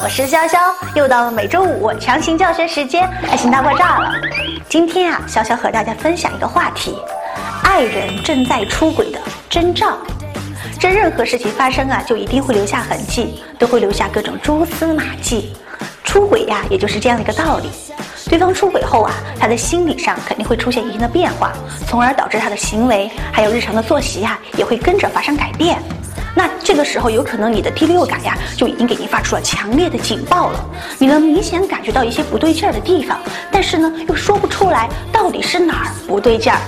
我是潇潇，又到了每周五强行教学时间，爱情大爆炸了。今天啊，潇潇和大家分享一个话题：爱人正在出轨的征兆。这任何事情发生啊，就一定会留下痕迹，都会留下各种蛛丝马迹。出轨呀，也就是这样的一个道理。对方出轨后啊，他的心理上肯定会出现一定的变化，从而导致他的行为还有日常的作息呀，也会跟着发生改变。那这个时候，有可能你的第六感呀，就已经给你发出了强烈的警报了。你能明显感觉到一些不对劲儿的地方，但是呢，又说不出来到底是哪儿不对劲儿。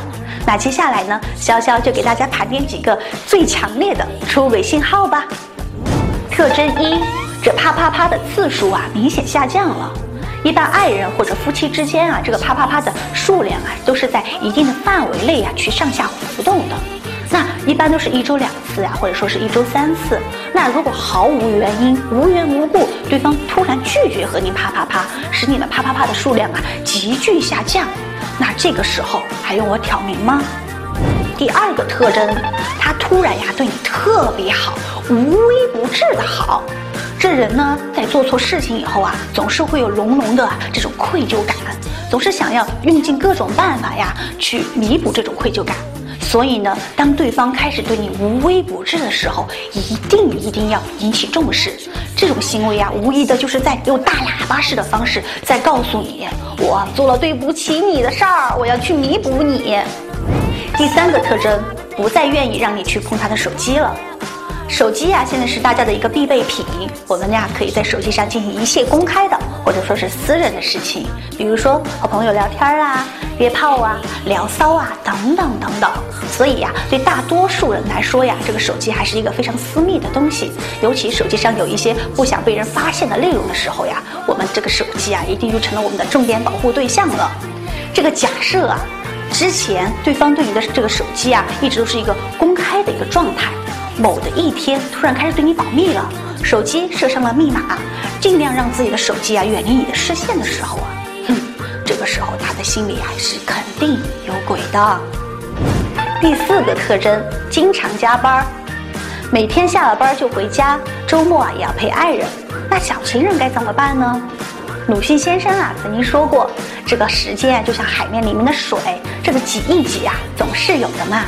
那接下来呢，潇潇就给大家盘点几个最强烈的出轨信号吧。特征一，这啪啪啪的次数啊，明显下降了。一般爱人或者夫妻之间啊，这个啪啪啪的数量啊，都是在一定的范围内啊，去上下浮动的。那一般都是一周两次呀，或者说是一周三次。那如果毫无原因、无缘无故，对方突然拒绝和你啪啪啪，使你们啪啪啪的数量啊急剧下降，那这个时候还用我挑明吗？第二个特征，他突然呀对你特别好，无微不至的好。这人呢，在做错事情以后啊，总是会有浓浓的这种愧疚感，总是想要用尽各种办法呀去弥补这种愧疚感。所以呢，当对方开始对你无微不至的时候，一定一定要引起重视。这种行为啊，无疑的就是在用大喇叭式的方式在告诉你，我做了对不起你的事儿，我要去弥补你。第三个特征，不再愿意让你去碰他的手机了。手机呀，现在是大家的一个必备品。我们呀，可以在手机上进行一切公开的，或者说是私人的事情，比如说和朋友聊天啊、约炮啊、聊骚啊等等等等。所以呀，对大多数人来说呀，这个手机还是一个非常私密的东西。尤其手机上有一些不想被人发现的内容的时候呀，我们这个手机啊，一定就成了我们的重点保护对象了。这个假设啊，之前对方对你的这个手机啊，一直都是一个公开的一个状态。某的一天，突然开始对你保密了，手机设上了密码，尽量让自己的手机啊远离你的视线的时候啊，哼，这个时候他的心里还是肯定有鬼的。第四个特征，经常加班，每天下了班就回家，周末啊也要陪爱人，那小情人该怎么办呢？鲁迅先生啊曾经说过，这个时间啊就像海面里面的水，这个挤一挤啊总是有的嘛。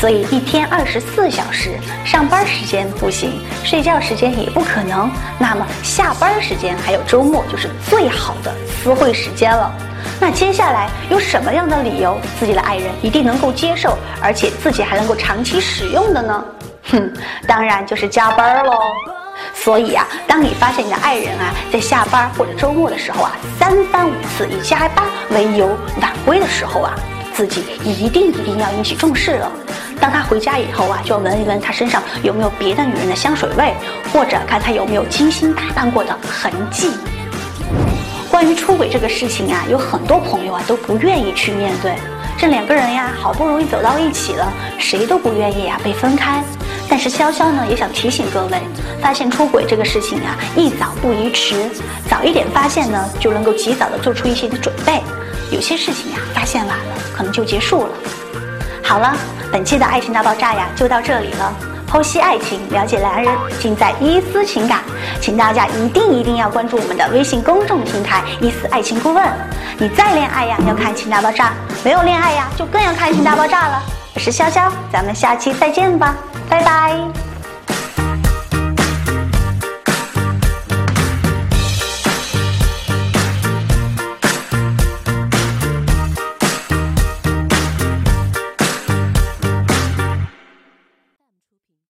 所以一天二十四小时，上班时间不行，睡觉时间也不可能。那么下班时间还有周末就是最好的私会时间了。那接下来有什么样的理由，自己的爱人一定能够接受，而且自己还能够长期使用的呢？哼，当然就是加班喽。所以啊，当你发现你的爱人啊在下班或者周末的时候啊，三番五次以加班为由晚归的时候啊，自己一定一定要引起重视了。当他回家以后啊，就要闻一闻他身上有没有别的女人的香水味，或者看他有没有精心打扮过的痕迹。关于出轨这个事情啊，有很多朋友啊都不愿意去面对。这两个人呀，好不容易走到一起了，谁都不愿意呀被分开。但是潇潇呢，也想提醒各位，发现出轨这个事情啊，宜早不宜迟，早一点发现呢，就能够及早的做出一些的准备。有些事情呀，发现晚了，可能就结束了。好了，本期的爱情大爆炸呀，就到这里了。剖析爱情，了解男人，尽在伊思情感。请大家一定一定要关注我们的微信公众平台“伊思爱情顾问”。你再恋爱呀，要看爱《情大爆炸》；没有恋爱呀，就更要看爱《情大爆炸》了。我是潇潇，咱们下期再见吧，拜拜。